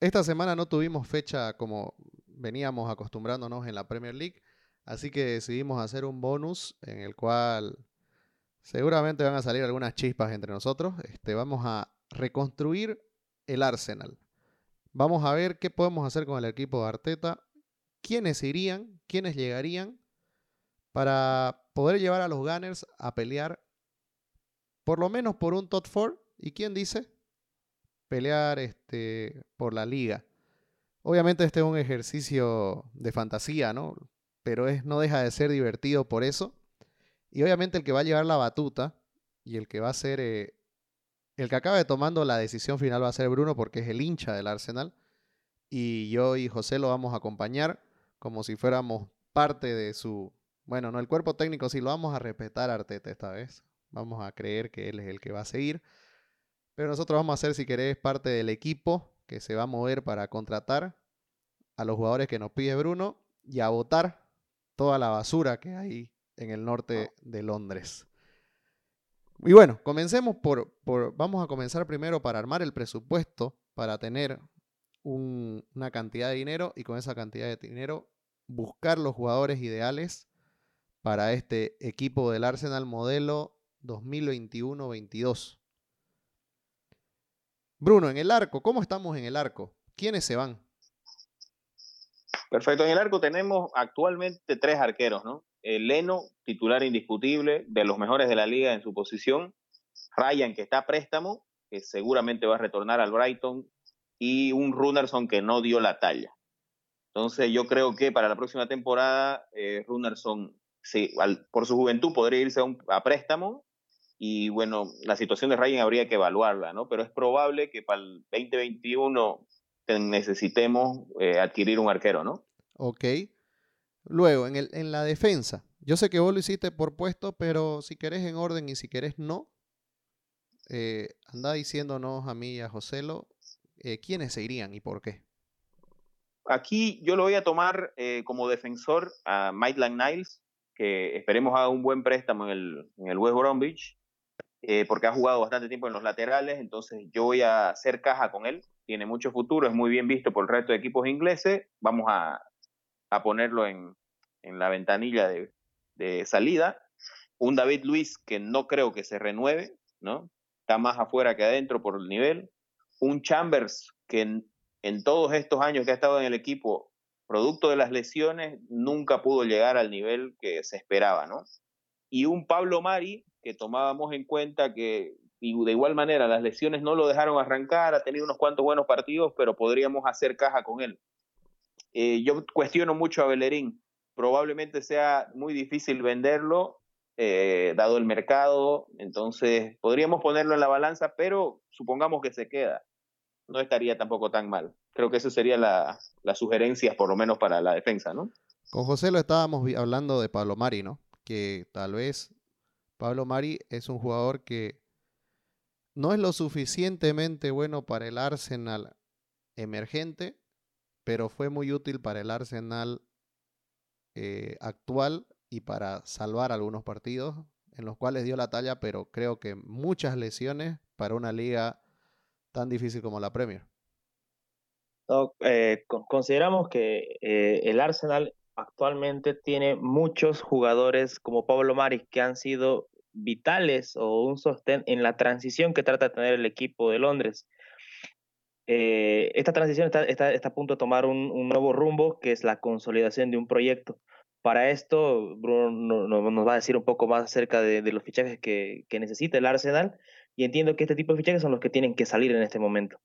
esta semana no tuvimos fecha como veníamos acostumbrándonos en la Premier League, así que decidimos hacer un bonus en el cual seguramente van a salir algunas chispas entre nosotros. Este, vamos a reconstruir el Arsenal. Vamos a ver qué podemos hacer con el equipo de Arteta, quiénes irían, quiénes llegarían para poder llevar a los Gunners a pelear por lo menos por un top 4 y quién dice pelear este, por la liga. Obviamente este es un ejercicio de fantasía, ¿no? Pero es, no deja de ser divertido por eso. Y obviamente el que va a llevar la batuta y el que va a ser eh, el que acabe tomando la decisión final va a ser Bruno porque es el hincha del Arsenal. Y yo y José lo vamos a acompañar como si fuéramos parte de su... Bueno, no, el cuerpo técnico sí lo vamos a respetar a Arteta esta vez. Vamos a creer que él es el que va a seguir. Pero nosotros vamos a ser, si querés, parte del equipo que se va a mover para contratar a los jugadores que nos pide Bruno y a votar toda la basura que hay en el norte de Londres. Y bueno, comencemos por, vamos a comenzar primero para armar el presupuesto para tener una cantidad de dinero y con esa cantidad de dinero buscar los jugadores ideales para este equipo del Arsenal modelo 2021-22. Bruno, en el arco, ¿cómo estamos en el arco? ¿Quiénes se van? Perfecto, en el arco tenemos actualmente tres arqueros, ¿no? Leno, titular indiscutible, de los mejores de la liga en su posición. Ryan, que está a préstamo, que seguramente va a retornar al Brighton. Y un Runerson que no dio la talla. Entonces yo creo que para la próxima temporada, eh, Runerson, por su juventud, podría irse a, préstamo. Y bueno, la situación de Ryan habría que evaluarla, ¿no? Pero es probable que para el 2021 necesitemos eh, adquirir un arquero, ¿no? Ok. Luego, en, el, en la defensa, yo sé que vos lo hiciste por puesto, pero si querés en orden y si querés no, eh, anda diciéndonos a mí y a Joselo eh, quiénes se irían y por qué. Aquí yo lo voy a tomar eh, como defensor a Maitland Niles, que esperemos haga un buen préstamo en el, en el West Bromwich, porque ha jugado bastante tiempo en los laterales, entonces yo voy a hacer caja con él. Tiene mucho futuro, es muy bien visto por el resto de equipos ingleses. Vamos a, a ponerlo en, la ventanilla de, salida. Un David Luis que no creo que se renueve, ¿no? Está más afuera que adentro por el nivel. Un Chambers que en, todos estos años que ha estado en el equipo, producto de las lesiones, nunca pudo llegar al nivel que se esperaba, ¿no? Y un Pablo Mari que tomábamos en cuenta que y de igual manera las lesiones no lo dejaron arrancar, ha tenido unos cuantos buenos partidos, pero podríamos hacer caja con él. Eh, yo cuestiono mucho a Bellerín. Probablemente sea muy difícil venderlo, eh, dado el mercado. Entonces, podríamos ponerlo en la balanza, pero supongamos que se queda. No estaría tampoco tan mal. Creo que eso sería la, la sugerencia, por lo menos para la defensa, ¿no? Con José lo estábamos hablando de Pablo Mari, ¿no? Que tal vez Pablo Mari es un jugador que no es lo suficientemente bueno para el Arsenal emergente, pero fue muy útil para el Arsenal eh, actual y para salvar algunos partidos en los cuales dio la talla, pero creo que muchas lesiones para una liga tan difícil como la Premier. Eh, consideramos que eh, el Arsenal actualmente tiene muchos jugadores como Pablo Maris que han sido vitales o un sostén en la transición que trata de tener el equipo de Londres. Eh, esta transición está, está, a punto de tomar un, nuevo rumbo, que es la consolidación de un proyecto. Para esto, Bruno nos va a decir un poco más acerca de, los fichajes que, necesita el Arsenal, y entiendo que este tipo de fichajes son los que tienen que salir en este momento.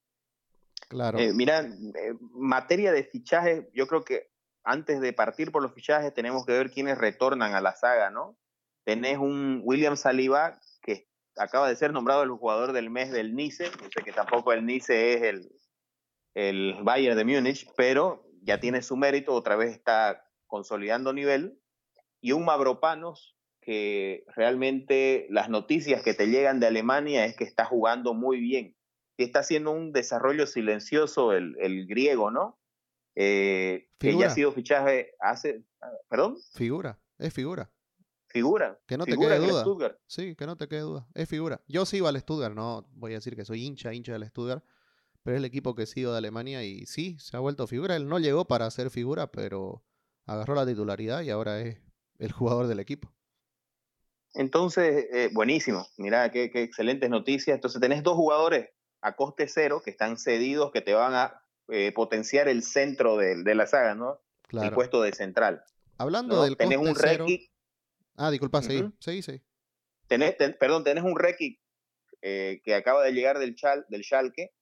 Claro. Eh, mira, eh, materia de fichajes, yo creo que antes de partir por los fichajes tenemos que ver quiénes retornan a la saga, ¿no? Tenés un William Saliba que acaba de ser nombrado el jugador del mes del Nice. Yo sé que tampoco el Nice es el, el Bayern de Múnich, pero ya tiene su mérito, otra vez está consolidando nivel. Y un Mavropanos que realmente las noticias que te llegan de Alemania es que está jugando muy bien. Y está haciendo un desarrollo silencioso el, el griego, ¿no? Eh, que ya ha sido fichaje hace. ¿Perdón? Figura, es figura. Figura. Que no te quede duda. Sí, que no te quede duda. Es figura. Yo sigo al Stuttgart, no voy a decir que soy hincha, hincha del Stuttgart, pero es el equipo que ha sido de Alemania y sí, se ha vuelto figura. Él no llegó para ser figura, pero agarró la titularidad y ahora es el jugador del equipo. Entonces, eh, buenísimo. Mira, qué, excelentes noticias. Entonces, tenés dos jugadores a coste cero que están cedidos, que te van a eh, potenciar el centro de, la saga, ¿no? El puesto de central. Hablando del tenés un cero... Ah, disculpa, sí, sí, sí. Tenés, perdón, tenés un Reiki eh, que acaba de llegar del, Chal, del Schalke,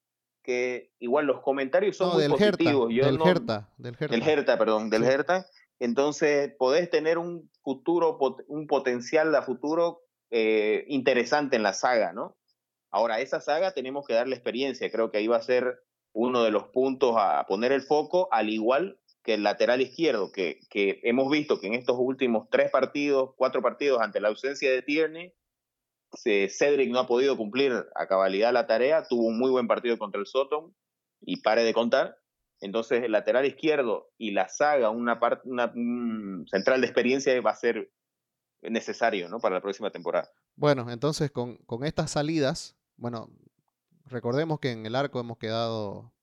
que igual los comentarios son muy positivos. del, Hertha, del Hertha. perdón, del Hertha. Entonces, podés tener un futuro, un potencial a futuro eh, interesante en la saga, ¿no? Ahora, esa saga tenemos que darle experiencia. Creo que ahí va a ser uno de los puntos a poner el foco, al igual que el lateral izquierdo, que, que hemos visto que en estos últimos tres partidos, cuatro partidos, ante la ausencia de Tierney, Cedric no ha podido cumplir a cabalidad la tarea, tuvo un muy buen partido contra el Soton y pare de contar. Entonces, el lateral izquierdo y la saga, una, parte, una central de experiencia va a ser necesario ¿no? para la próxima temporada. Bueno, entonces con, con estas salidas, bueno, recordemos que en el arco hemos quedado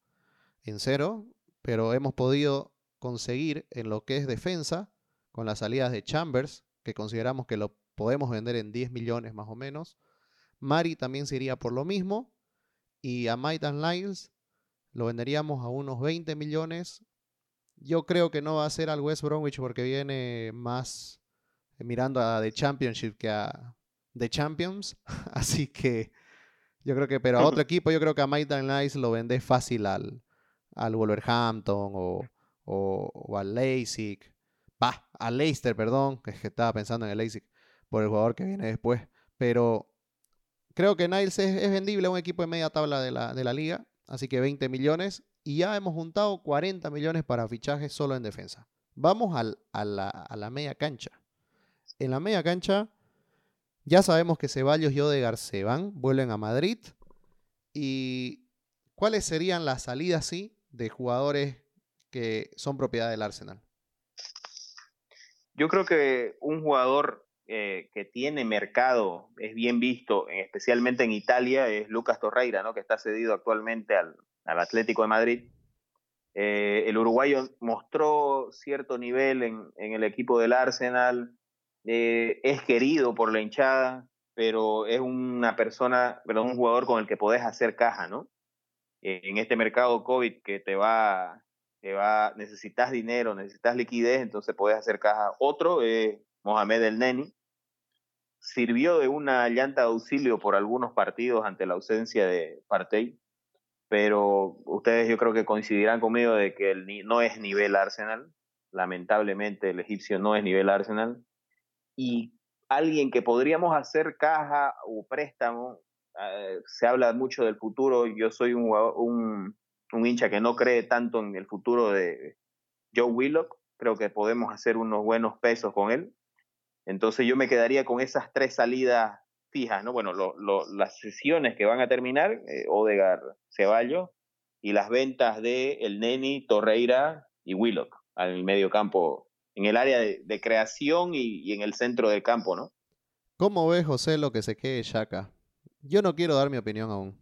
en cero, pero hemos podido conseguir en lo que es defensa, con las salidas de Chambers, que consideramos que lo podemos vender en 10 millones más o menos. Mari también sería por lo mismo. Y a Maitan Lyles lo venderíamos a unos 20 millones. Yo creo que no va a ser al West Bromwich porque viene más eh, mirando a The Championship que a The Champions. Así que yo creo que, pero a otro equipo, yo creo que a Maitan Lyles lo vende fácil al, al Wolverhampton o, o, al Leipzig. Va, al Leicester, perdón, que estaba pensando en el Leipzig por el jugador que viene después. Pero creo que Niles es, vendible a un equipo de media tabla de la, de la liga. Así que 20 millones. Y ya hemos juntado 40 millones para fichajes solo en defensa. Vamos al, a, la, media cancha. En la media cancha ya sabemos que Ceballos y Odegar se van, vuelven a Madrid. ¿Y cuáles serían las salidas, sí, de jugadores que son propiedad del Arsenal? Yo creo que un jugador eh, que tiene mercado, es bien visto, especialmente en Italia, es Lucas Torreira, ¿no? que está cedido actualmente al, Atlético de Madrid. Eh, el uruguayo mostró cierto nivel en, el equipo del Arsenal, eh, es querido por la hinchada, pero es una persona, perdón, un jugador con el que podés hacer caja, ¿no? en este mercado COVID que te va, te va, necesitas dinero, necesitas liquidez, entonces podés hacer caja. Otro es Mohamed El Neni, sirvió de una llanta de auxilio por algunos partidos ante la ausencia de Partey, pero ustedes yo creo que coincidirán conmigo de que el, no es nivel Arsenal, lamentablemente el egipcio no es nivel Arsenal, y alguien que podríamos hacer caja o préstamo, eh, se habla mucho del futuro, yo soy un, un, un hincha que no cree tanto en el futuro de Joe Willock, creo que podemos hacer unos buenos pesos con él, entonces yo me quedaría con esas tres salidas fijas, ¿no? Bueno, las sesiones que van a terminar, eh, Odegar, Ceballos, y las ventas de El Neni, Torreira y Willock al medio campo, en el área de, creación y, en el centro del campo, ¿no? ¿Cómo ves, José, lo que se quede Shaka? Yo no quiero dar mi opinión aún.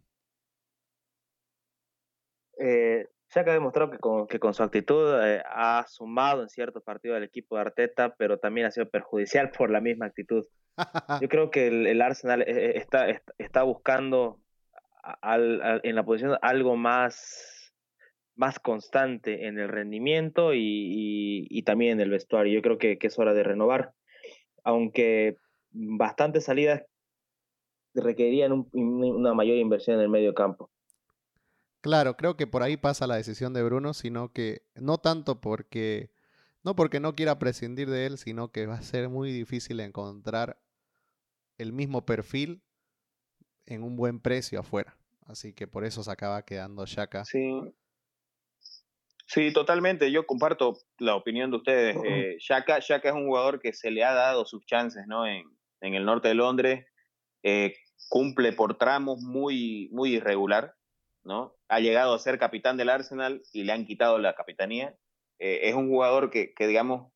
Eh, ya que ha demostrado que con, que con su actitud eh, ha sumado en ciertos partidos del equipo de Arteta, pero también ha sido perjudicial por la misma actitud. Yo creo que el, Arsenal eh, está, está buscando en la posición algo más, más constante en el rendimiento y, también en el vestuario. Yo creo que, que, es hora de renovar, aunque bastantes salidas requerirían una mayor inversión en el medio campo. Claro, creo que por ahí pasa la decisión de Bruno, sino que no tanto porque no porque no quiera prescindir de él, sino que va a ser muy difícil encontrar el mismo perfil en un buen precio afuera. Así que por eso se acaba quedando Shaka. Sí. Sí, totalmente. Yo comparto la opinión de ustedes. Eh, Shaka, es un jugador que se le ha dado sus chances ¿no? en, en el norte de Londres. Eh, cumple por tramos muy, muy irregular. ¿No? Ha llegado a ser capitán del Arsenal y le han quitado la capitanía. Eh, es un jugador que, digamos,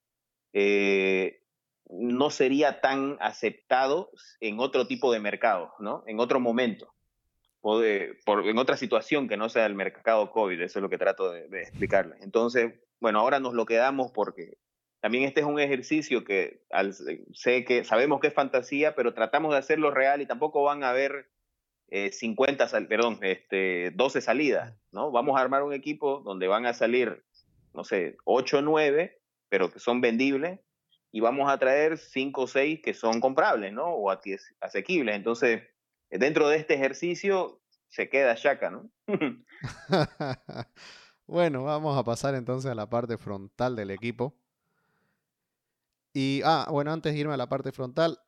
eh, no sería tan aceptado en otro tipo de mercado, ¿no? En otro momento. en otra situación que no sea el mercado COVID, eso es lo que trato de, de explicarles. Entonces, bueno, ahora nos lo quedamos porque también este es un ejercicio que sé que sabemos que es fantasía, pero tratamos de hacerlo real y tampoco van a haber 50, eh, perdón, este, 12 salidas, ¿no? Vamos a armar un equipo donde van a salir, no sé, 8 o 9, pero que son vendibles, y vamos a traer 5 o 6 que son comprables, ¿no? O asequibles. Entonces, dentro de este ejercicio se queda Shaka, ¿no? bueno, vamos a pasar entonces a la parte frontal del equipo. Y, ah, bueno, antes de irme a la parte frontal,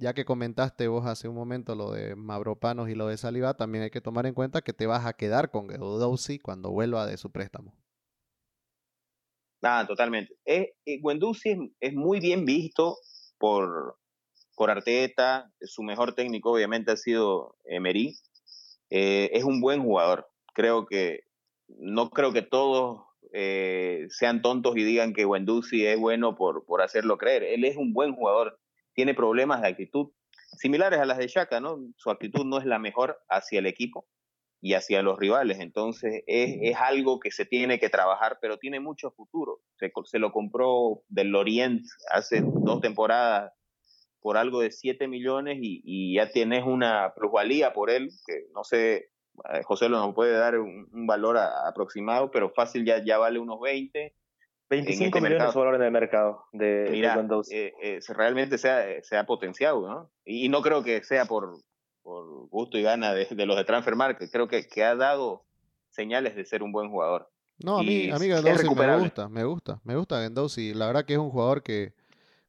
ya que comentaste vos hace un momento lo de Mavropanos y lo de Saliba, también hay que tomar en cuenta que te vas a quedar con Geudouzi cuando vuelva de su préstamo. Ah, totalmente. Eh, eh es, muy bien visto por, por Arteta, su mejor técnico obviamente ha sido Emery. Eh, es un buen jugador. Creo que, no creo que todos eh, sean tontos y digan que Wendusi es bueno por, por hacerlo creer. Él es un buen jugador, tiene problemas de actitud similares a las de Shaka, ¿no? Su actitud no es la mejor hacia el equipo y hacia los rivales, entonces es, es algo que se tiene que trabajar, pero tiene mucho futuro. Se, se lo compró del Lorient hace dos temporadas por algo de 7 millones y, y, ya tienes una plusvalía por él, que no sé eh, José lo nos puede dar un, valor aproximado, pero fácil ya, ya vale unos 20. 25 este millones de valor en el mercado de, Mira, eh, eh, realmente se ha, potenciado, ¿no? Y, no creo que sea por, por gusto y gana de, los de Transfer Market, creo que, que ha dado señales de ser un buen jugador. No, a mí, a mí me gusta, me gusta, me gusta Gendouzi. La verdad que es un jugador que,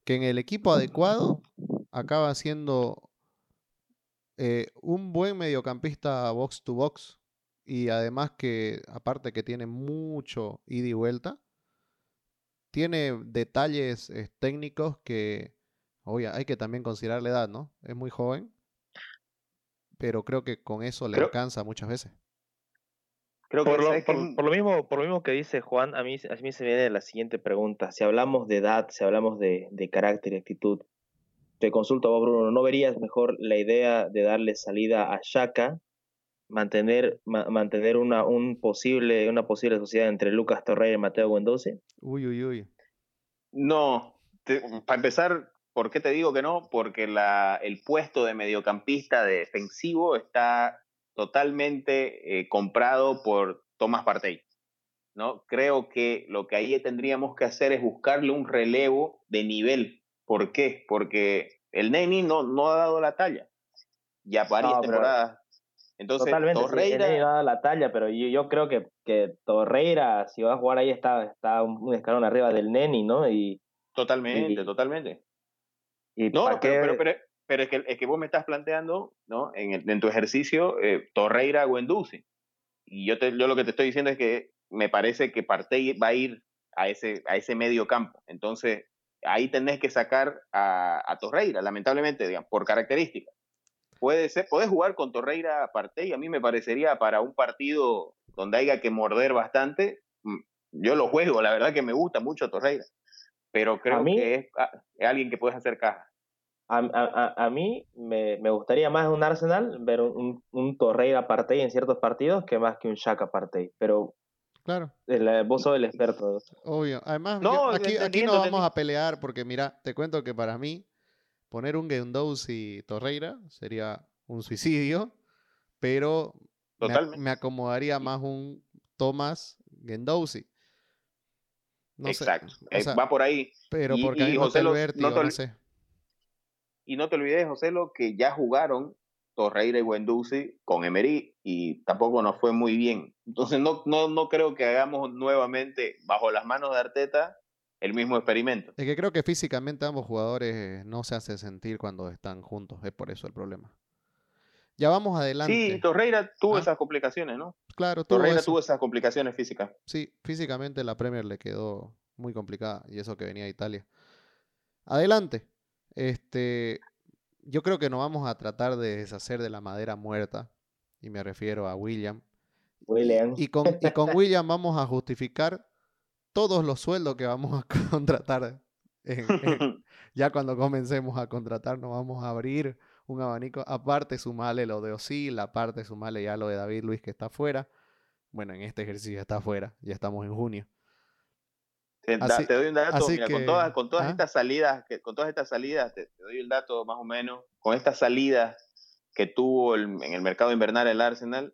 que en el equipo adecuado acaba siendo eh, un buen mediocampista box to box y además que, aparte que tiene mucho ida y vuelta, tiene detalles eh, técnicos que, oye, hay que también considerar la edad, ¿no? Es muy joven, pero creo que con eso le alcanza muchas veces. Creo por, lo, por, lo, mismo, por lo mismo que dice Juan, a mí, a mí se me viene la siguiente pregunta. Si hablamos de edad, si hablamos de, de carácter y actitud, te consulto a vos, Bruno, ¿no verías mejor la idea de darle salida a Shaka, mantener, mantener una, un posible, una posible sociedad entre Lucas Torrey y Mateo Guendouzi? Uy, uy, uy. No, para empezar, ¿por qué te digo que no? Porque la, el puesto de mediocampista defensivo está totalmente eh, comprado por Tomás Partey. ¿no? Creo que lo que ahí tendríamos que hacer es buscarle un relevo de nivel ¿Por qué? Porque el Neni no, no ha dado la talla. Ya varias temporadas. Entonces, Totalmente, Torreira... Sí, ha dado la talla, pero yo, yo, creo que, que Torreira, si va a jugar ahí, está, está un escalón arriba del Neni, ¿no? Y, totalmente, totalmente. Y no, pero, pero, pero, es, que, es que vos me estás planteando, ¿no? En, en tu ejercicio, eh, Torreira o Enduce. Y yo, te, yo lo que te estoy diciendo es que me parece que Partey va a ir a ese, a ese medio campo. Entonces, ahí tenés que sacar a, Torreira, lamentablemente, digamos, por características. Puede ser, podés jugar con Torreira aparte y a mí me parecería para un partido donde haya que morder bastante, mm, yo lo juego, la verdad que me gusta mucho Torreira, pero creo que ah, es, alguien que puedes hacer caja. A, mí me, gustaría más un Arsenal ver un, un Torreira Partey en ciertos partidos que más que un Shaka Partey, pero Claro. El, vos sos el experto. Obvio. Además, aquí, aquí no vamos a pelear porque, mira, te cuento que para mí, poner un y Torreira sería un suicidio, pero me, acomodaría más un Thomas Gendouzi. Exacto. Eh, va por ahí. Pero porque y, José no, no, sé. Y no te olvides, José, lo que ya jugaron Torreira y Wendusi con Emery y tampoco nos fue muy bien. Entonces no, no, no creo que hagamos nuevamente bajo las manos de Arteta el mismo experimento. Es que creo que físicamente ambos jugadores no se hacen sentir cuando están juntos, es por eso el problema. Ya vamos adelante. Sí, Torreira tuvo ah. esas complicaciones, ¿no? Claro, tuvo Torreira tuvo esas complicaciones físicas. Sí, físicamente la Premier le quedó muy complicada y eso que venía de Italia. Adelante. Este, yo creo que no vamos a tratar de deshacer de la madera muerta, y me refiero a William. William. Y con, y con William vamos a justificar todos los sueldos que vamos a contratar. ya cuando comencemos a contratar, nos vamos a abrir un abanico. Aparte, sumale lo de Osil, aparte, sumale ya lo de David Luis que está afuera. Bueno, en este ejercicio está afuera, ya estamos en junio. Te, doy un dato, mira, con todas, con todas ¿ah? estas salidas, que, con todas estas salidas, te, doy el dato más o menos, con estas salidas que tuvo en el mercado invernal el Arsenal,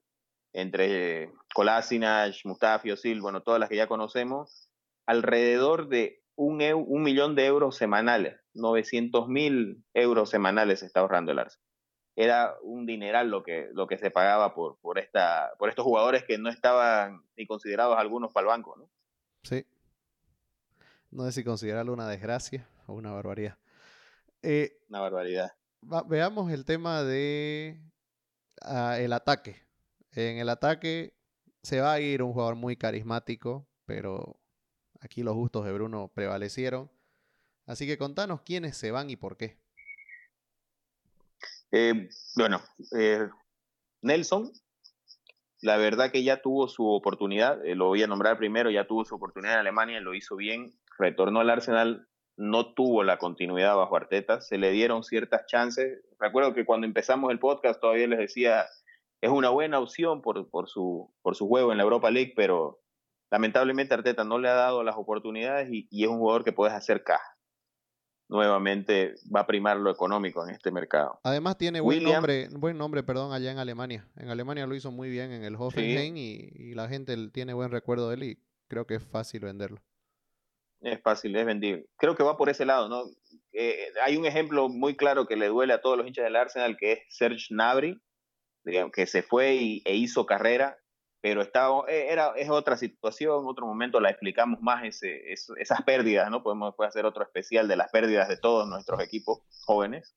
entre Kolasinac, Mustafi, Osil, bueno, todas las que ya conocemos, alrededor de un, un millón de euros semanales, 900 mil euros semanales se está ahorrando el Arsenal. Era un dineral lo que, lo que se pagaba por, por, esta, por estos jugadores que no estaban ni considerados algunos para el banco, ¿no? Sí. No sé si considerarlo una desgracia o una barbaridad. Eh, una barbaridad. veamos el tema de ah, el ataque. En el ataque se va a ir un jugador muy carismático, pero aquí los gustos de Bruno prevalecieron. Así que contanos quiénes se van y por qué. Eh, bueno, eh, Nelson, la verdad que ya tuvo su oportunidad, eh, lo voy a nombrar primero, ya tuvo su oportunidad en Alemania, lo hizo bien, retornó al Arsenal, no tuvo la continuidad bajo Arteta, se le dieron ciertas chances. Recuerdo que cuando empezamos el podcast todavía les decía, es una buena opción por, por, su, por su juego en la Europa League, pero lamentablemente Arteta no le ha dado las oportunidades y, y es un jugador que puedes hacer caja nuevamente va a primar lo económico en este mercado. Además tiene buen nombre, buen nombre, perdón, allá en Alemania. En Alemania lo hizo muy bien en el Hoffenheim y, la gente tiene buen recuerdo de él y creo que es fácil venderlo. Es fácil, es vendible. Creo que va por ese lado, ¿no? Eh, hay un ejemplo muy claro que le duele a todos los hinchas del Arsenal, que es Serge Gnabry, que se fue y, e hizo carrera pero estaba, eh, era, es otra situación, otro momento la explicamos más ese, esas pérdidas, ¿no? Podemos hacer otro especial de las pérdidas de todos nuestros equipos jóvenes,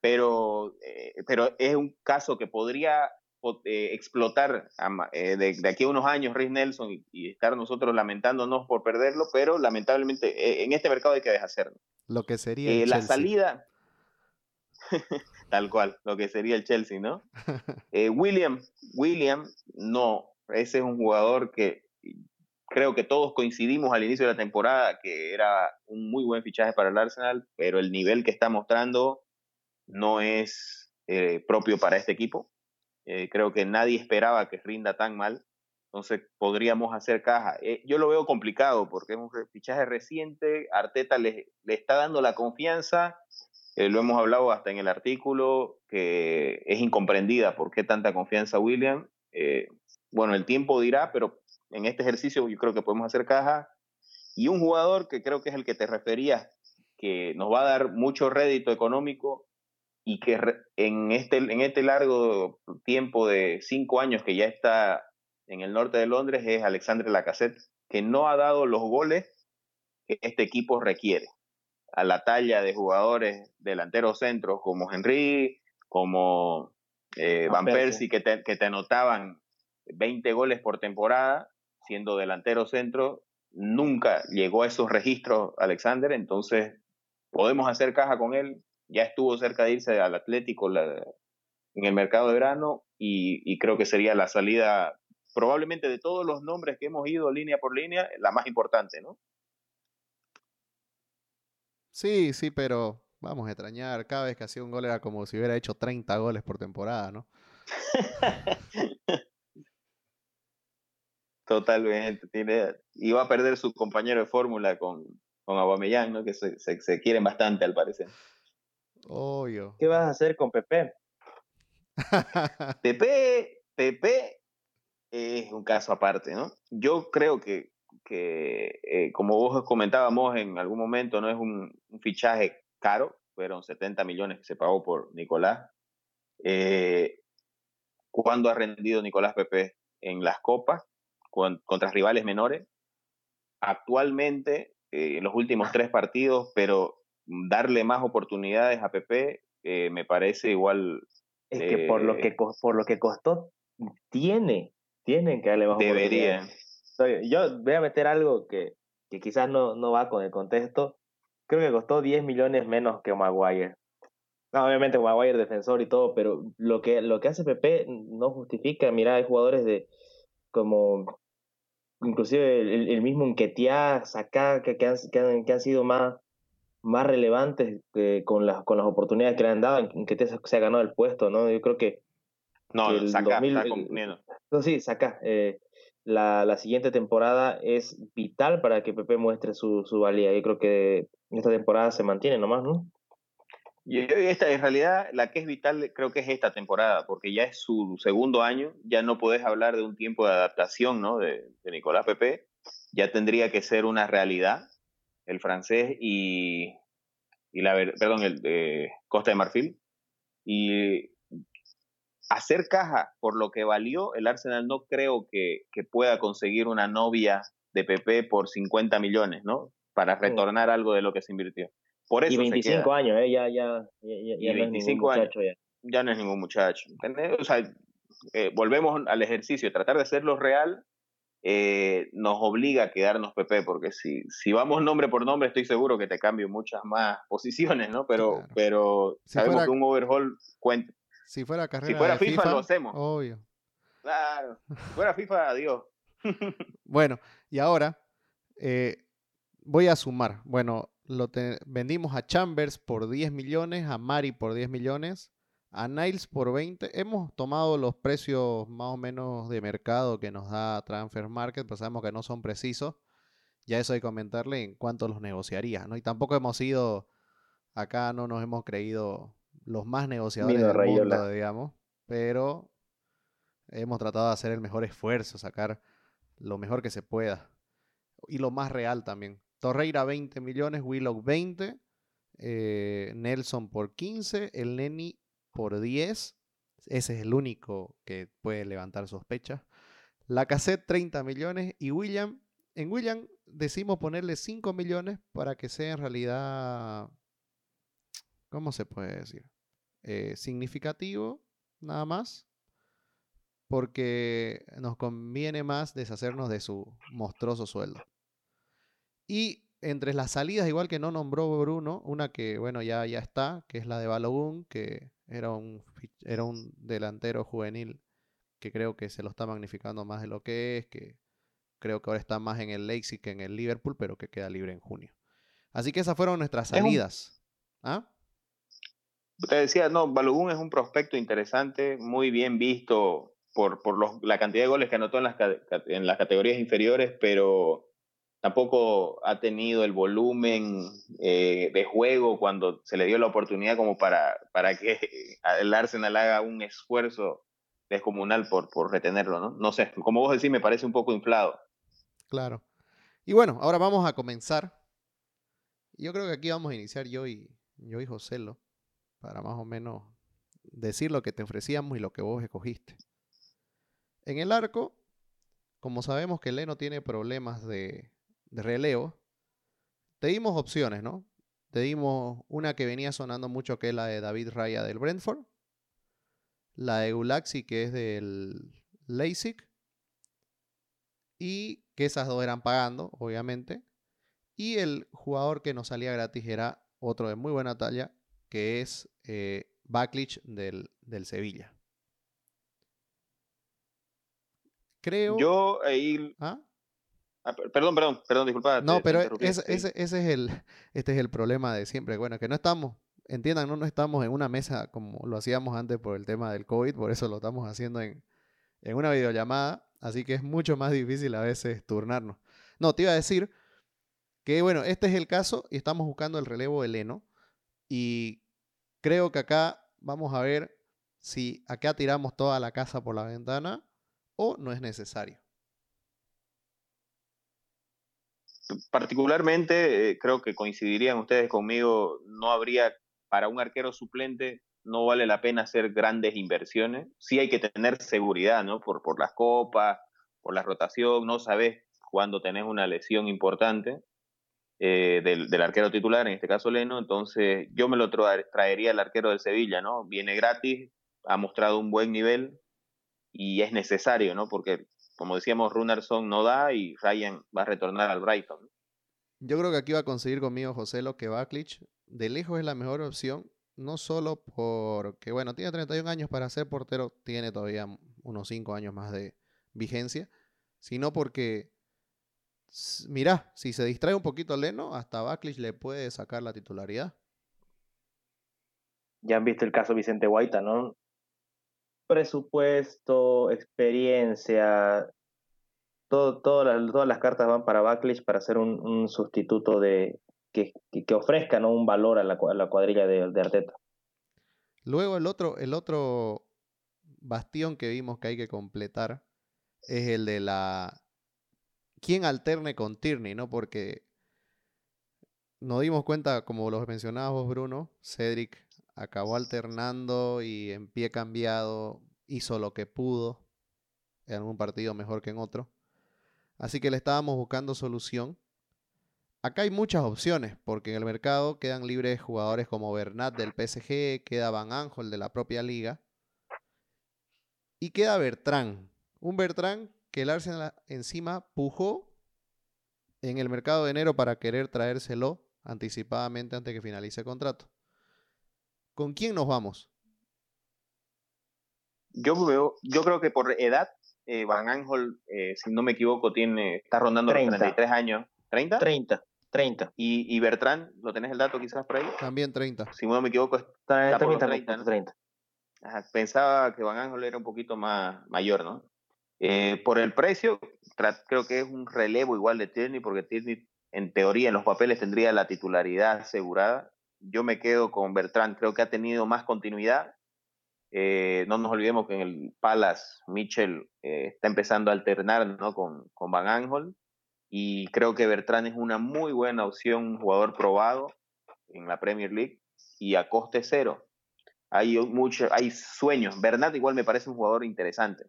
pero, eh, pero es un caso que podría eh, explotar de, aquí a unos años Rhys Nelson y, estar nosotros lamentándonos por perderlo, pero lamentablemente en este mercado hay que deshacerlo. Lo que sería... la salida... Tal cual, lo que sería el Chelsea, ¿no? William, William no, ese es un jugador que creo que todos coincidimos al inicio de la temporada que era un muy buen fichaje para el Arsenal, pero el nivel que está mostrando no es eh, propio para este equipo. Eh, creo que nadie esperaba que rinda tan mal. Entonces podríamos hacer caja. Eh, yo lo veo complicado porque es un fichaje reciente. Arteta le, le está dando la confianza. lo hemos hablado hasta en el artículo, que es incomprendida por qué tanta confianza William bueno, el tiempo dirá, pero en este ejercicio yo creo que podemos hacer caja. Y un jugador que creo que es el que te referías, que nos va a dar mucho rédito económico y que en este, en este largo tiempo de cinco años que ya está en el norte de Londres es Alexandre Lacassette, que no ha dado los goles que este equipo requiere. A la talla de jugadores delanteros centros como Henry, como eh, Van Persie, que te, que te anotaban 20 goles por temporada, siendo delantero centro, nunca llegó a esos registros Alexander, entonces podemos hacer caja con él, ya estuvo cerca de irse al Atlético en el mercado de verano y, creo que sería la salida probablemente de todos los nombres que hemos ido línea por línea, la más importante, ¿no? Sí, sí, pero vamos a extrañar, cada vez que hacía un gol era como si hubiera hecho 30 goles por temporada, ¿no? Totalmente. Tiene, iba a perder su compañero de fórmula con, con Aubameyang, ¿no? Que se, se, quieren bastante, al parecer. Obvio. ¿Qué vas a hacer con Pepe? Pepe, Pepe es un caso aparte, ¿no? Yo creo que, que eh, como vos comentábamos en algún momento, no es un, fichaje caro, fueron 70 millones que se pagó por Nicolás. Eh, ¿Cuándo ha rendido Nicolás Pepe en las copas? Contra rivales menores. Actualmente, eh, en los últimos tres partidos, pero darle más oportunidades a Pepe eh, me parece igual. Es que por lo que eh, por lo que costó, tiene, tienen que darle más Deberían. Yo voy a meter algo que, que quizás no, no va con el contexto. Creo que costó 10 millones menos que Maguire. No, obviamente Maguire defensor y todo, pero lo que, lo que hace Pepe no justifica. Mira, hay jugadores de como inclusive el, mismo Enquetia, Sacá, que, que, han, que, han, sido más, más relevantes con, las, con las oportunidades que le han dado en que se ha ganado el puesto, ¿no? Yo creo que... No, el saca, 2000 está No, sí, saca. Eh, la, la, siguiente temporada es vital para que Pepe muestre su, su valía. Yo creo que esta temporada se mantiene nomás, ¿no? Y esta, en realidad, la que es vital creo que es esta temporada, porque ya es su segundo año, ya no podés hablar de un tiempo de adaptación ¿no? de, de Nicolás Pepe, ya tendría que ser una realidad el francés y, y la, perdón, el de Costa de Marfil. Y hacer caja por lo que valió, el Arsenal no creo que, que pueda conseguir una novia de PP por 50 millones, ¿no? Para retornar algo de lo que se invirtió. Por eso y 25 años, ¿eh? Ya, ya, ya, ya, no 25 es muchacho, años. Ya. no es ningún muchacho. O sea, eh, volvemos al ejercicio, tratar de hacerlo real eh, nos obliga a quedarnos PP, porque si, si vamos nombre por nombre, estoy seguro que te cambio muchas más posiciones, ¿no? Pero, pero sabemos que un overhaul cuenta. Si fuera carrera Si fuera de FIFA, lo hacemos. Obvio. Claro. Si fuera FIFA, adiós. bueno, y ahora eh, voy a sumar. Bueno, lo vendimos a Chambers por 10 millones, a Mari por 10 millones, a Niles por 20. Hemos tomado los precios más o menos de mercado que nos da Transfer Market, pero sabemos que no son precisos. Ya eso hay que comentarle en cuánto los negociaría, ¿no? Y tampoco hemos sido, acá no nos hemos creído los más negociadores del mundo, digamos, pero hemos tratado de hacer el mejor esfuerzo, sacar lo mejor que se pueda. Y lo más real también. Torreira 20 millones, Willock 20, eh, Nelson por 15, el Neni por 10. Ese es el único que puede levantar sospechas. La cassette 30 millones y William, en William decimos ponerle 5 millones para que sea en realidad, ¿cómo se puede decir? Eh, significativo, nada más, porque nos conviene más deshacernos de su monstruoso sueldo. Y entre las salidas, igual que no nombró Bruno, una que, bueno, ya, ya está, que es la de Balogun, que era un, era un delantero juvenil que creo que se lo está magnificando más de lo que es, que creo que ahora está más en el Leipzig que en el Liverpool, pero que queda libre en junio. Así que esas fueron nuestras salidas. ¿Ah? Te decía, no, Balogun es un prospecto interesante, muy bien visto por, por los, la cantidad de goles que anotó en las, en las categorías inferiores, pero tampoco ha tenido el volumen eh, de juego cuando se le dio la oportunidad como para, para que el Arsenal haga un esfuerzo descomunal por, por retenerlo, ¿no? No sé, como vos decís, me parece un poco inflado. Claro. Y bueno, ahora vamos a comenzar. Yo creo que aquí vamos a iniciar yo y, yo y Joselo para más o menos decir lo que te ofrecíamos y lo que vos escogiste. En el arco, como sabemos que Leno tiene problemas de, de relevo, te dimos opciones, ¿no? Te dimos una que venía sonando mucho, que es la de David Raya del Brentford, la de Gulaxi, que es del Leipzig, y que esas dos eran pagando, obviamente, y el jugador que nos salía gratis era otro de muy buena talla, que es eh, del, del Sevilla. Creo. Yo ahí. ¿Ah? Ah, perdón, perdón, perdón, disculpa. No, pero ese, ese, es el, este es el problema de siempre. Bueno, que no estamos, entiendan, no, no estamos en una mesa como lo hacíamos antes por el tema del COVID, por eso lo estamos haciendo en, en una videollamada, así que es mucho más difícil a veces turnarnos. No, te iba a decir que, bueno, este es el caso y estamos buscando el relevo de Leno y creo que acá vamos a ver si acá tiramos toda la casa por la ventana o no es necesario. Particularmente, eh, creo que coincidirían ustedes conmigo, no habría para un arquero suplente, no vale la pena hacer grandes inversiones. Sí hay que tener seguridad, ¿no? Por, por las copas, por la rotación, no sabes cuándo tenés una lesión importante eh, del, del, arquero titular, en este caso Leno, entonces yo me lo traería el arquero del Sevilla, ¿no? Viene gratis, ha mostrado un buen nivel y es necesario, ¿no? Porque como decíamos, Runerson no da y Ryan va a retornar al Brighton. Yo creo que aquí va a conseguir conmigo José lo que Baklich de lejos es la mejor opción, no solo porque, bueno, tiene 31 años para ser portero, tiene todavía unos 5 años más de vigencia, sino porque mirá, si se distrae un poquito Leno, hasta Backlich le puede sacar la titularidad. Ya han visto el caso Vicente Guaita, ¿no? Presupuesto, experiencia, todo, todas las cartas van para Backlich para hacer un, sustituto de que, que, ofrezca ¿no? un valor a la, cuadrilla de, de, Arteta. Luego el otro, el otro bastión que vimos que hay que completar es el de la quién alterne con Tierney, ¿no? Porque nos dimos cuenta, como lo mencionabas Bruno, Cedric acabó alternando y en pie cambiado hizo lo que pudo en algún partido mejor que en otro. Así que le estábamos buscando solución. Acá hay muchas opciones, porque en el mercado quedan libres jugadores como Bernat del PSG, queda Van Ángel de la propia liga. Y queda Bertrán. Un Bertrán que el Arsenal encima pujó en el mercado de enero para querer traérselo anticipadamente antes que finalice el contrato. ¿Con quién nos vamos? Yo veo, yo creo que por edad, eh, Van Ángel, eh, si no me equivoco, tiene, está rondando 30. los 33 años. ¿30? 30. 30. ¿Y, y Bertrán, lo tenés el dato quizás por ahí? También 30. Si no me equivoco, está, por 30. 30. pensaba que Van Ángel era un poquito más mayor, ¿no? Eh, por el precio, creo que es un relevo igual de Tierney, porque Tierney en teoría en los papeles tendría la titularidad asegurada. Yo me quedo con Bertrand, creo que ha tenido más continuidad. Eh, no nos olvidemos que en el Palace Mitchell eh, está empezando a alternar ¿no? con, con Van Aanholt y creo que Bertrand es una muy buena opción, un jugador probado en la Premier League y a coste cero. Hay, mucho, hay sueños. Bernat igual me parece un jugador interesante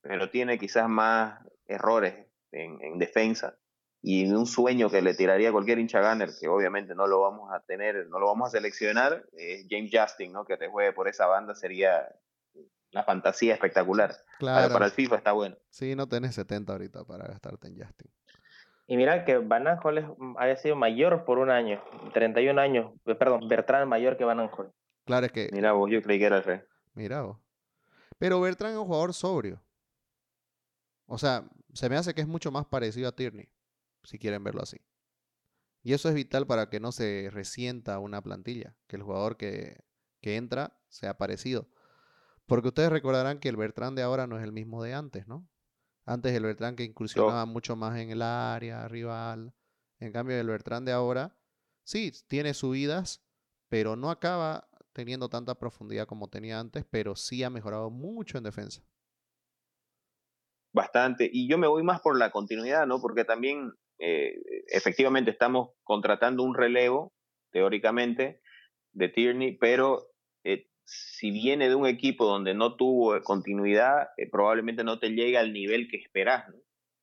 pero tiene quizás más errores en, defensa y un sueño que le tiraría cualquier hincha gunner, que obviamente no lo vamos a tener, no lo vamos a seleccionar, es James Justin, ¿no? Que te juegue por esa banda sería una fantasía espectacular. Claro. Para, el FIFA está bueno. Sí, no tenés 70 ahorita para gastarte en Justin. Y mira que Van Aanholt haya sido mayor por un año, 31 años, eh, perdón, Bertrand mayor que Van Aanholt. Claro, es que... Mira vos, yo creí que era el rey. Mira vos. Pero Bertrand es un jugador sobrio. O sea, se me hace que es mucho más parecido a Tierney, si quieren verlo así. Y eso es vital para que no se resienta una plantilla, que el jugador que, que entra sea parecido. Porque ustedes recordarán que el Bertrand de ahora no es el mismo de antes, ¿no? Antes el Bertrand que incursionaba mucho más en el área rival. En cambio, el Bertrand de ahora, sí, tiene subidas, pero no acaba teniendo tanta profundidad como tenía antes, pero sí ha mejorado mucho en defensa bastante. Y yo me voy más por la continuidad, ¿no? Porque también eh, efectivamente estamos contratando un relevo, teóricamente, de Tierney, pero eh, si viene de un equipo donde no tuvo continuidad, eh, probablemente no te llega al nivel que esperas, ¿no?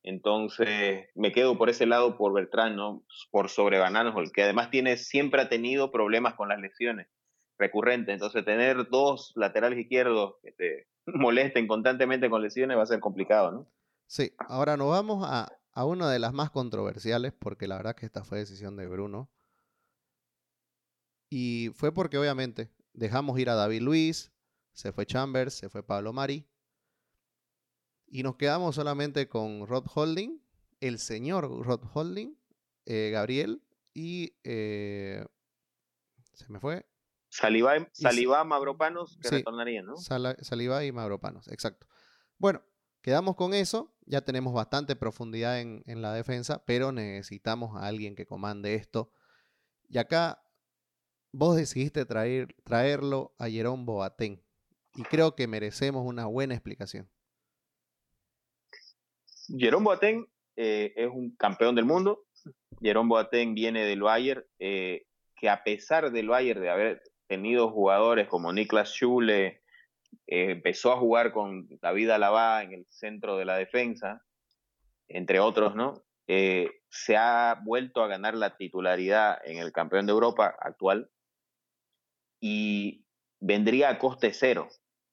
Entonces, me quedo por ese lado por Beltrán, ¿no? Por sobre el que además tiene, siempre ha tenido problemas con las lesiones recurrentes. Entonces, tener dos laterales izquierdos que te, molesten constantemente con lesiones va a ser complicado, ¿no? Sí, ahora nos vamos a, a una de las más controversiales, porque la verdad que esta fue decisión de Bruno. Y fue porque obviamente dejamos ir a David Luis, se fue Chambers, se fue Pablo Mari. Y nos quedamos solamente con Rod Holding, el señor Rod Holding, eh, Gabriel y... Eh, se me fue. Saliba, Saliba Mavropanos que retornarían, ¿no? Saliba y Mavropanos, exacto. Bueno, quedamos con eso. Ya tenemos bastante profundidad en, la defensa, pero necesitamos a alguien que comande esto. Y acá vos decidiste traer, traerlo a Jerón Boateng. Y creo que merecemos una buena explicación. Jerón Boateng eh, es un campeón del mundo. Jerón Boateng viene del Bayern, eh, que a pesar del Bayern de haber tenido jugadores como Niklas Schule, eh, empezó a jugar con David Alaba en el centro de la defensa, entre otros, ¿no? Eh, se ha vuelto a ganar la titularidad en el campeón de Europa actual y vendría a coste cero,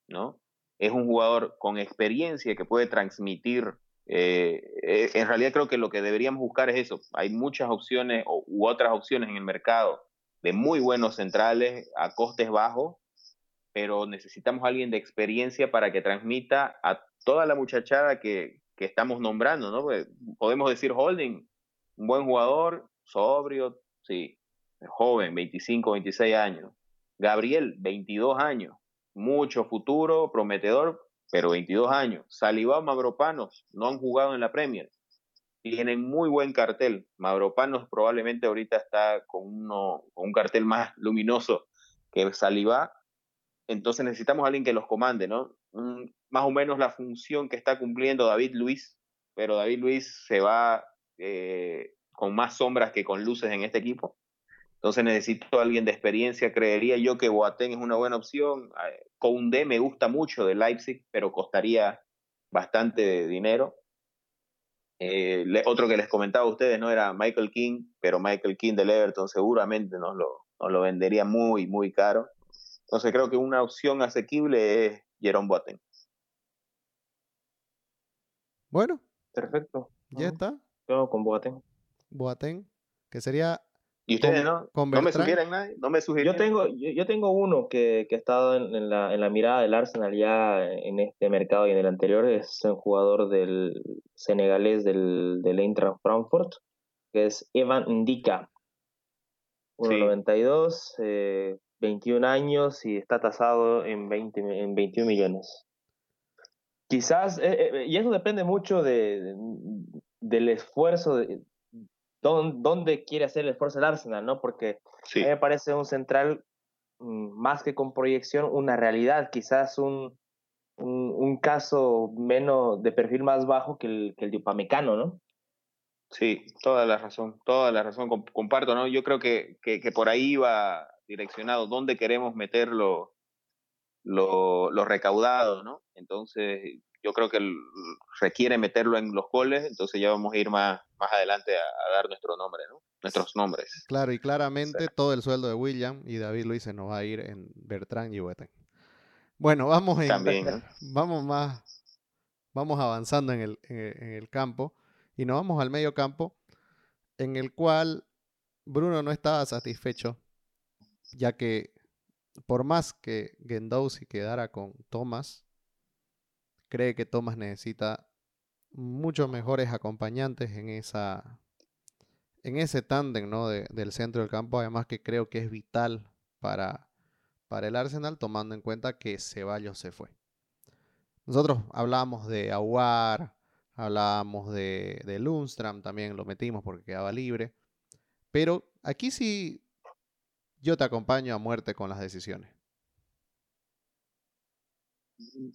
¿no? Es un jugador con experiencia que puede transmitir. Eh, en realidad creo que lo que deberíamos buscar es eso. Hay muchas opciones u otras opciones en el mercado de muy buenos centrales a costes bajos, pero necesitamos alguien de experiencia para que transmita a toda la muchachada que, que estamos nombrando, ¿no? Podemos decir Holding, un buen jugador, sobrio, sí, joven, 25, 26 años. Gabriel, 22 años, mucho futuro, prometedor, pero 22 años. Saliba, Mavropanos, no han jugado en la Premier. Tienen muy buen cartel. Mavropanos probablemente ahorita está con, uno, con un cartel más luminoso que Saliba. Entonces necesitamos alguien que los comande, ¿no? más o menos la función que está cumpliendo David Luis, pero David Luis se va eh, con más sombras que con luces en este equipo. Entonces necesito alguien de experiencia. Creería yo que Boateng es una buena opción. Koundé me gusta mucho de Leipzig, pero costaría bastante dinero. Eh, otro que les comentaba a ustedes no era Michael King, pero Michael King del Everton seguramente nos lo, nos lo vendería muy, muy caro. Entonces creo que una opción asequible es Jerome Boateng. Bueno. Perfecto. Ya está. Yo con Boateng. Boateng, que sería... ¿Y ustedes no? ¿No me sugieren nadie? ¿No me Yo tengo, yo, tengo uno que, que ha estado en, la, en la mirada del Arsenal ya en este mercado y en el anterior. Es un jugador del senegalés del, del Eintracht Frankfurt, que es Evan Ndika. 1.92, 21 eh, años y está tasado en, 20, en 21 millones. Quizás, eh, eh, y eso depende mucho de, del esfuerzo, de dónde, quiere hacer el esfuerzo el Arsenal, ¿no? Porque a mí me parece un central mm, más que con proyección, una realidad, quizás un, un, caso menos de perfil más bajo que el, que el de Upamecano, ¿no? Sí, toda la razón, toda la razón, comparto, ¿no? Yo creo que, que, que por ahí va direccionado, dónde queremos meterlo lo, lo recaudado, ¿no? Entonces, yo creo que requiere meterlo en los goles, entonces ya vamos a ir más, más adelante a, dar nuestro nombre, ¿no? Nuestros nombres. Claro, y claramente todo el sueldo de William y David Luis se nos va a ir en Bertrand y Hueten. Bueno, vamos vamos más, vamos avanzando en el, en el campo y nos vamos al medio campo, en el cual Bruno no estaba satisfecho, ya que por más que Gendouzi quedara con Thomas, cree que Thomas necesita muchos mejores acompañantes en esa en ese tándem ¿no? del centro del campo, además que creo que es vital para, para el Arsenal, tomando en cuenta que Ceballos se fue. Nosotros hablábamos de Aguar, hablábamos de, de Lundstram, también lo metimos porque quedaba libre, pero aquí sí yo te acompaño a muerte con las decisiones.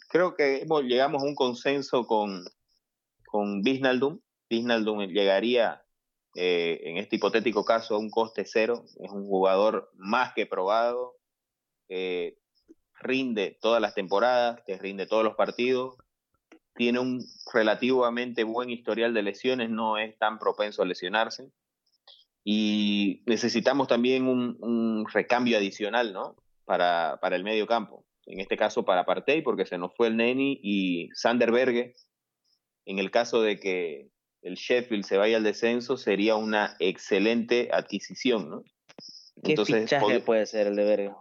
Creo que llegamos a un consenso con, con Bisnaldum. Bisnaldum llegaría eh, en este hipotético caso a un coste cero. Es un jugador más que probado. rinde todas las temporadas, te rinde todos los partidos. Tiene un relativamente buen historial de lesiones, no es tan propenso a lesionarse y necesitamos también un, recambio adicional, ¿no? Para, para, el medio campo. En este caso para Partey, porque se nos fue el Neni y Sander Berge. En el caso de que el Sheffield se vaya al descenso, sería una excelente adquisición, ¿no? ¿Qué Entonces, fichaje puede ser el de Berge?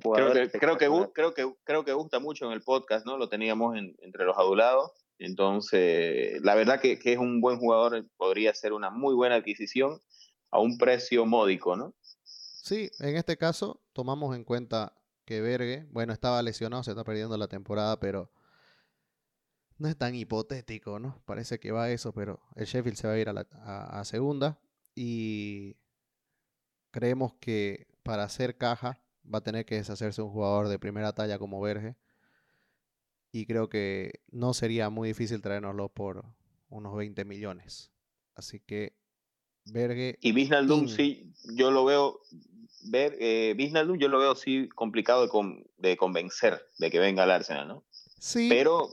Creo que, creo, que, creo, que, creo que gusta mucho en el podcast, ¿no? Lo teníamos entre los adulados. Entonces, la verdad que, es un buen jugador, podría ser una muy buena adquisición a un precio módico, ¿no? Sí, en este caso tomamos en cuenta que Berge, bueno, estaba lesionado, se está perdiendo la temporada, pero no es tan hipotético, ¿no? Parece que va a eso, pero el Sheffield se va a ir a, la, a segunda y creemos que para hacer caja va a tener que deshacerse un jugador de primera talla como Berge y creo que no sería muy difícil traernoslo por unos 20 millones. Así que Berge. Y Bisnaldum sí, yo lo veo. Ver, eh, yo lo veo sí complicado de, de, convencer de que venga al Arsenal, ¿no? Sí. Pero.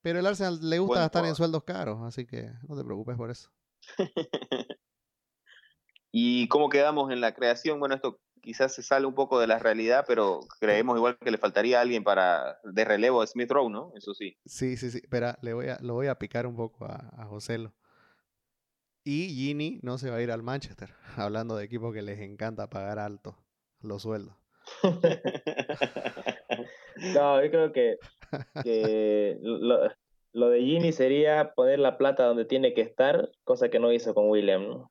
Pero el Arsenal le gusta estar en sueldos caros, así que no te preocupes por eso. ¿Y cómo quedamos en la creación? Bueno, esto quizás se sale un poco de la realidad, pero creemos igual que le faltaría alguien para de relevo a Smith Rowe, ¿no? Eso sí. Sí, sí, sí. Espera, le voy a, lo voy a picar un poco a, a Joselo. Y Gini no se va a ir al Manchester, hablando de equipos que les encanta pagar alto los sueldos. no, yo creo que, Lo de Gini sería poner la plata donde tiene que estar, cosa que no hizo con William, ¿no?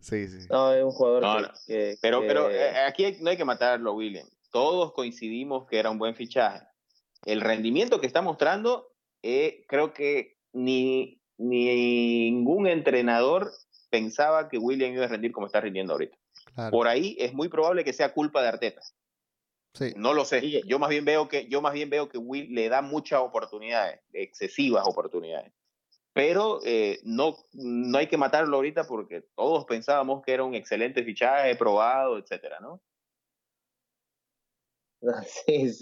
Sí, sí. No, es un jugador que, Pero, pero eh, aquí no hay que matarlo, William. Todos coincidimos que era un buen fichaje. El rendimiento que está mostrando, eh, creo que ni, ni ningún entrenador pensaba que William iba a rendir como está rindiendo ahorita. Por ahí es muy probable que sea culpa de Arteta. No lo sé. Yo más bien veo que, yo más bien veo que Will le da muchas oportunidades, excesivas oportunidades. Pero eh, no, no hay que matarlo ahorita porque todos pensábamos que era un excelente fichaje, probado, etcétera, ¿no? Sí,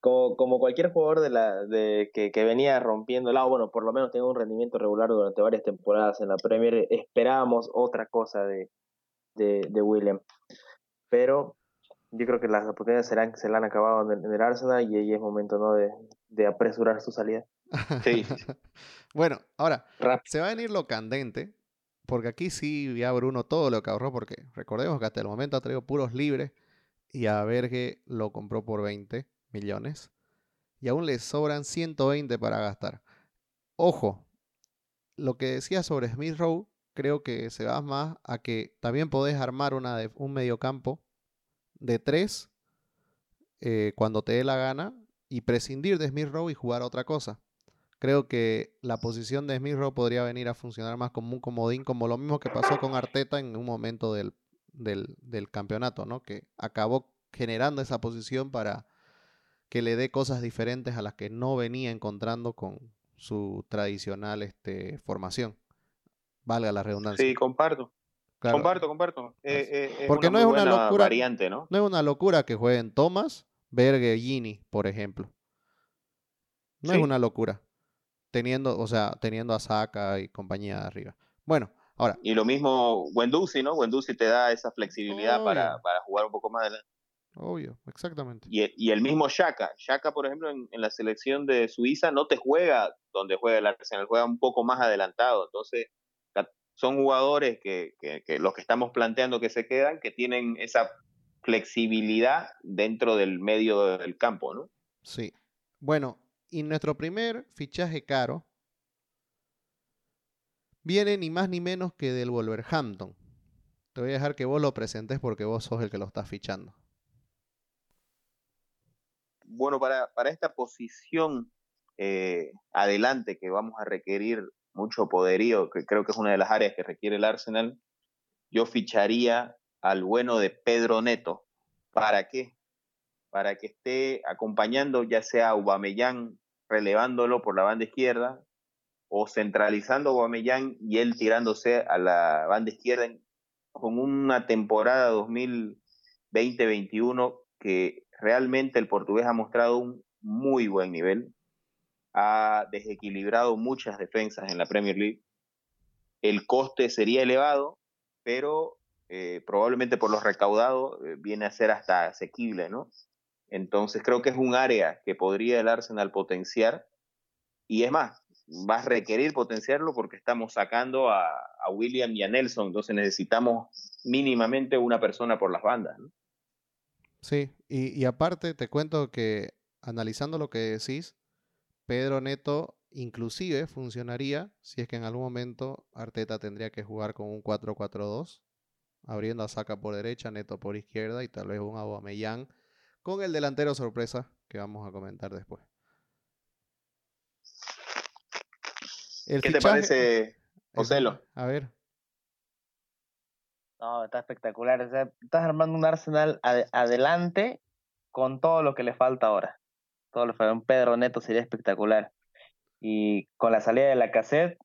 como, como cualquier jugador de la, de, que, que venía rompiendo el lado, bueno, por lo menos tengo un rendimiento regular durante varias temporadas en la Premier, esperábamos otra cosa de, de, de William. Pero yo creo que las oportunidades serán, se le han acabado en el, Arsenal y ahí es momento ¿no? de, de apresurar su salida. Sí. bueno, ahora, se va a venir lo candente, porque aquí sí ya Bruno todo lo que ahorró, porque recordemos que hasta el momento ha traído puros libres y a Verge lo compró por 20 millones y aún le sobran 120 para gastar. Ojo, lo que decía sobre Smith Rowe, creo que se va más a que también podés armar una de, un mediocampo de tres eh, cuando te dé la gana y prescindir de Smith Rowe y jugar otra cosa. Creo que la posición de Smith Rowe podría venir a funcionar más como un comodín, como lo mismo que pasó con Arteta en un momento del, del, campeonato, ¿no? Que acabó generando esa posición para que le dé cosas diferentes a las que no venía encontrando con su tradicional este, formación. Valga la redundancia. Sí, comparto. Comparto, comparto. Eh, eh, Porque no es una locura. Variante, ¿no? no es una locura que jueguen Thomas, Berge, Gini, por ejemplo. No es una locura. Teniendo, o sea, teniendo a Saka y compañía de arriba. Bueno, ahora. Y lo mismo Wendusi, ¿no? Wendusi te da esa flexibilidad para, para, jugar un poco más adelante. Obvio, exactamente. Y, y, el mismo Shaka. Shaka, por ejemplo, en, en, la selección de Suiza no te juega donde juega el Arsenal, juega un poco más adelantado. Entonces, son jugadores que, los que estamos planteando que se quedan, que tienen esa flexibilidad dentro del medio del campo, ¿no? Sí. Bueno, y nuestro primer fichaje caro viene ni más ni menos que del Wolverhampton. Te voy a dejar que vos lo presentes porque vos sos el que lo estás fichando. Bueno, para, para esta posición eh, adelante que vamos a requerir mucho poderío, que creo que es una de las áreas que requiere el Arsenal, yo ficharía al bueno de Pedro Neto. ¿Para qué? Para que esté acompañando ya sea a Aubameyang relevándolo por la banda izquierda o centralizando a Aubameyang y él tirándose a la banda izquierda con una temporada 2020-21 que realmente el portugués ha mostrado un muy buen nivel ha desequilibrado muchas defensas en la Premier League. El coste sería elevado, pero eh, probablemente por los recaudados eh, viene a ser hasta asequible, ¿no? Entonces creo que es un área que podría el Arsenal potenciar y es más, va a requerir potenciarlo porque estamos sacando a, William y a Nelson, entonces necesitamos mínimamente una persona por las bandas. ¿no? Sí, y, y aparte te cuento que analizando lo que decís, Pedro Neto inclusive funcionaría si es que en algún momento Arteta tendría que jugar con un 4-4-2, abriendo a Saca por derecha, Neto por izquierda y tal vez un Aubameyang con el delantero sorpresa que vamos a comentar después. ¿Qué te parece, Ocelo? A ver. No, está espectacular. estás armando un Arsenal adelante con todo lo que le falta ahora todo lo un Pedro Neto sería espectacular. Y con la salida de la cassette,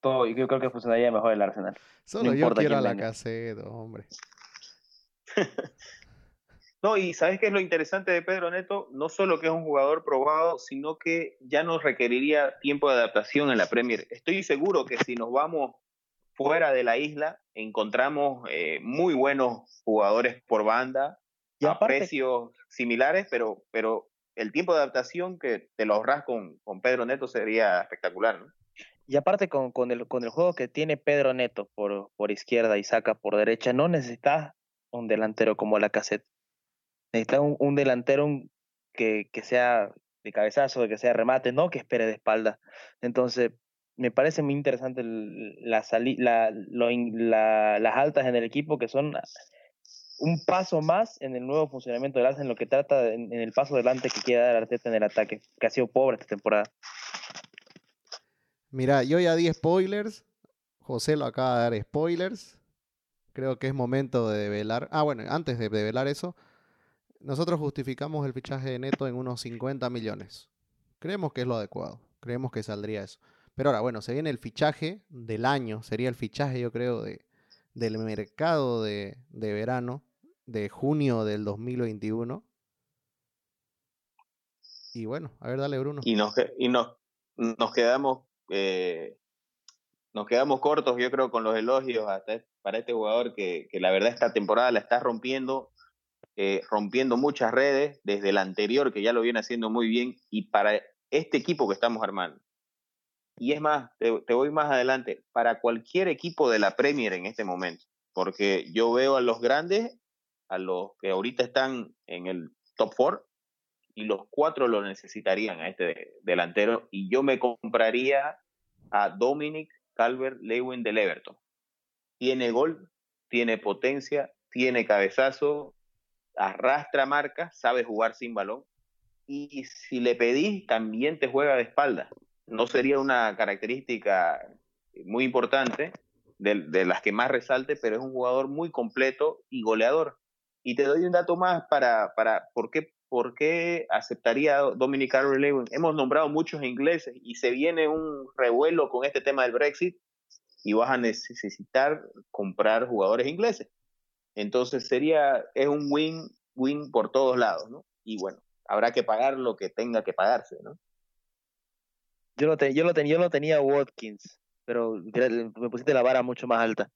todo, yo creo que funcionaría mejor el Arsenal. Solo yo quiero a la cassette, hombre. no, y ¿sabes qué es lo interesante de Pedro Neto? No solo que es un jugador probado, sino que ya nos requeriría tiempo de adaptación en la Premier. Estoy seguro que si nos vamos fuera de la isla, encontramos eh, muy buenos jugadores por banda, a precios similares, pero, pero el tiempo de adaptación que te lo ahorras con, con Pedro Neto sería espectacular, ¿no? Y aparte con, con, el, con el juego que tiene Pedro Neto por, por izquierda y saca por derecha, no necesitas un delantero como la cassette. Necesitas un, delantero que, que, sea de cabezazo, que sea remate, no que espere de espalda. Entonces, me parece muy interesante la, las altas en el equipo que son un paso más en el nuevo funcionamiento del Arsenal en lo que trata en, el paso adelante que quiere dar Arteta en el ataque, que ha sido pobre esta temporada. Mira, yo ya di spoilers. José lo acaba de dar spoilers. Creo que es momento de develar. Ah, bueno, antes de develar eso, nosotros justificamos el fichaje de Neto en unos 50 millones. Creemos que es lo adecuado. Creemos que saldría eso. Pero ahora, bueno, se viene el fichaje del año. Sería el fichaje, yo creo, de, del mercado de, de verano de junio del 2021. Y bueno, a ver, dale, Bruno. Y nos, y nos, nos quedamos eh, nos quedamos cortos, yo creo, con los elogios hasta para este jugador que, que la verdad esta temporada la está rompiendo, eh, rompiendo muchas redes desde el anterior, que ya lo viene haciendo muy bien, y para este equipo que estamos armando. Y es más, te, te voy más adelante, para cualquier equipo de la Premier en este momento, porque yo veo a los grandes a los que ahorita están en el top four y los cuatro lo necesitarían a este delantero y yo me compraría a Dominic Calvert Lewin del Everton. Tiene gol, tiene potencia, tiene cabezazo, arrastra marca, sabe jugar sin balón y si le pedís también te juega de espalda. No sería una característica muy importante de, de las que más resalte, pero es un jugador muy completo y goleador. Y te doy un dato más para, para por, qué, por qué aceptaría Dominic Carver Hemos nombrado muchos ingleses y se viene un revuelo con este tema del Brexit y vas a necesitar comprar jugadores ingleses. Entonces sería, es un win-win por todos lados, ¿no? Y bueno, habrá que pagar lo que tenga que pagarse, ¿no? Yo lo, yo lo, yo lo tenía Watkins, pero me pusiste la vara mucho más alta.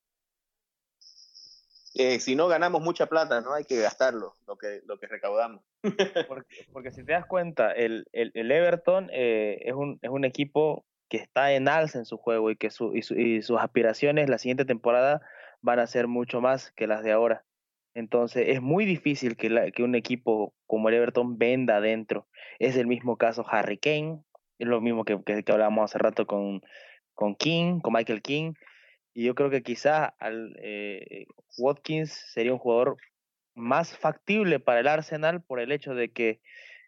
Eh, si no ganamos mucha plata, no hay que gastarlo, lo que, lo que recaudamos. porque, si te das cuenta, el, el, Everton eh, es, un, es un equipo que está en alza en su juego y que su, y, sus aspiraciones la siguiente temporada van a ser mucho más que las de ahora. Entonces es muy difícil que, un equipo como el Everton venda adentro. Es el mismo caso Harry Kane, es lo mismo que, hablábamos hace rato con, King, con Michael King. Y yo creo que quizá al, eh, Watkins sería un jugador más factible para el Arsenal por el hecho de que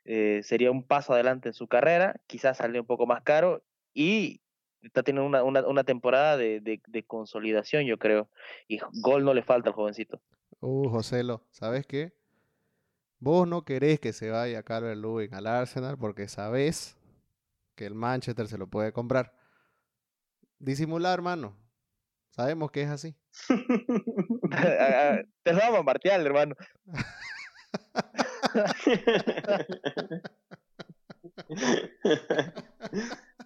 eh, sería un paso adelante en su carrera, quizás saldría un poco más caro y está teniendo una, una, una temporada de, de, consolidación, yo creo. Y gol no le falta al jovencito. Uh, Joselo, ¿sabes qué? Vos no querés que se vaya Calvert Lewin al Arsenal porque sabés que el Manchester se lo puede comprar. Disimular, hermano. Sabemos que es así. Te lo vamos a Martial, hermano.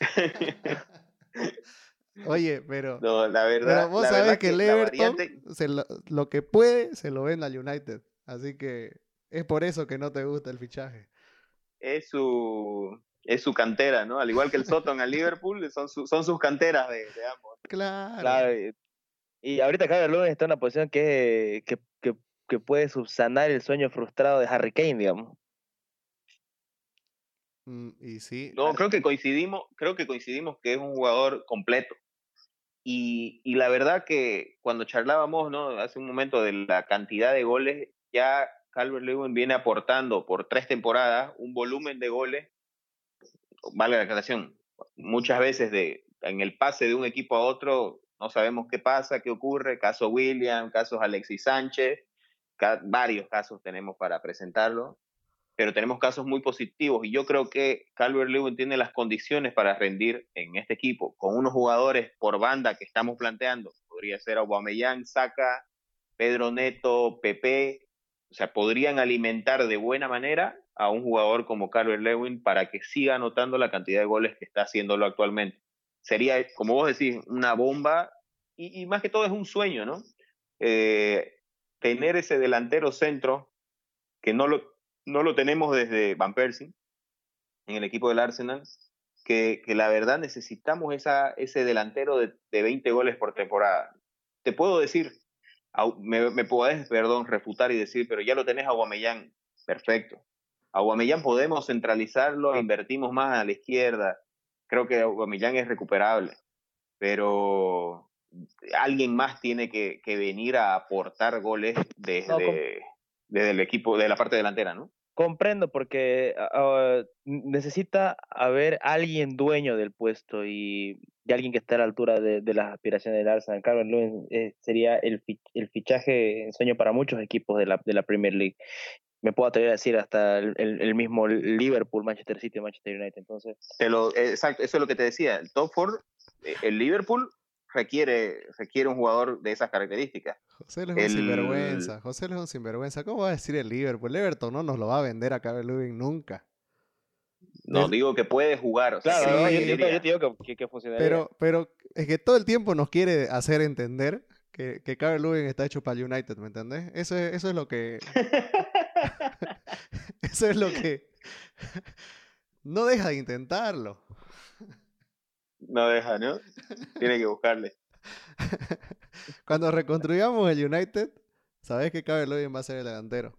Oye, pero, no, la verdad, vos sabés que, el Everton lo, lo, que puede se lo vende al United. Así que es por eso que no te gusta el fichaje. Es su, es su cantera, ¿no? Al igual que el Soton al Liverpool, son, son sus canteras de, ambos. Claro. y, ahorita Javier Lewin está en una posición que, que, que, puede subsanar el sueño frustrado de Harry Kane, digamos. Mm, y sí. No, creo que coincidimos, creo que coincidimos que es un jugador completo. Y, y la verdad que cuando charlábamos, ¿no? Hace un momento de la cantidad de goles, ya Calvert Lewin viene aportando por tres temporadas un volumen de goles vale la aclaración, muchas veces de, en el pase de un equipo a otro no sabemos qué pasa, qué ocurre, caso William, casos Alexis Sánchez, varios casos tenemos para presentarlo, pero tenemos casos muy positivos y yo creo que Calvert Lewin tiene las condiciones para rendir en este equipo, con unos jugadores por banda que estamos planteando, podría ser Aubameyang, Saka, Pedro Neto, Pepe, o sea, podrían alimentar de buena manera a un jugador como Carver Lewin para que siga anotando la cantidad de goles que está haciéndolo actualmente. Sería, como vos decís, una bomba y, más que todo es un sueño, ¿no? Eh, tener ese delantero centro que no lo, no lo tenemos desde Van Persie en el equipo del Arsenal, que, que la verdad necesitamos esa, ese delantero de, de 20 goles por temporada. Te puedo decir, me, me podés, perdón, refutar y decir, pero ya lo tenés a Guamellán, perfecto. Aguamellán podemos centralizarlo, invertimos más a la izquierda. Creo que Aguamellán es recuperable, pero alguien más tiene que, venir a aportar goles desde, desde el equipo, de la parte delantera, ¿no? Comprendo, porque ah, ah, necesita haber alguien dueño del puesto y, alguien que esté a la altura de, las aspiraciones del Arsenal. Carlos Lewin eh, sería el, el fichaje en sueño para muchos equipos de la, de la Premier League. Me puedo atrever a decir hasta el, el, mismo Liverpool, Manchester City, Manchester United. Entonces, exacto, eso es lo que te decía. El top four, eh, el Liverpool requiere, requiere un jugador de esas características. José es un sinvergüenza. José es un sinvergüenza. ¿Cómo va a decir el Liverpool? El Everton no nos lo va a vender a Calvert Lewin nunca. No, digo que puede jugar. claro, yo, te digo que, que, funcionaría. Pero, pero es que todo el tiempo nos quiere hacer entender que, que Calvert Lewin está hecho para el United, ¿me entendés? Eso es, eso es lo que... eso es lo que... no deja de intentarlo. No deja, ¿no? Tiene que buscarle. Cuando reconstruyamos el United, sabes que Calvert Lewin va a ser el delantero.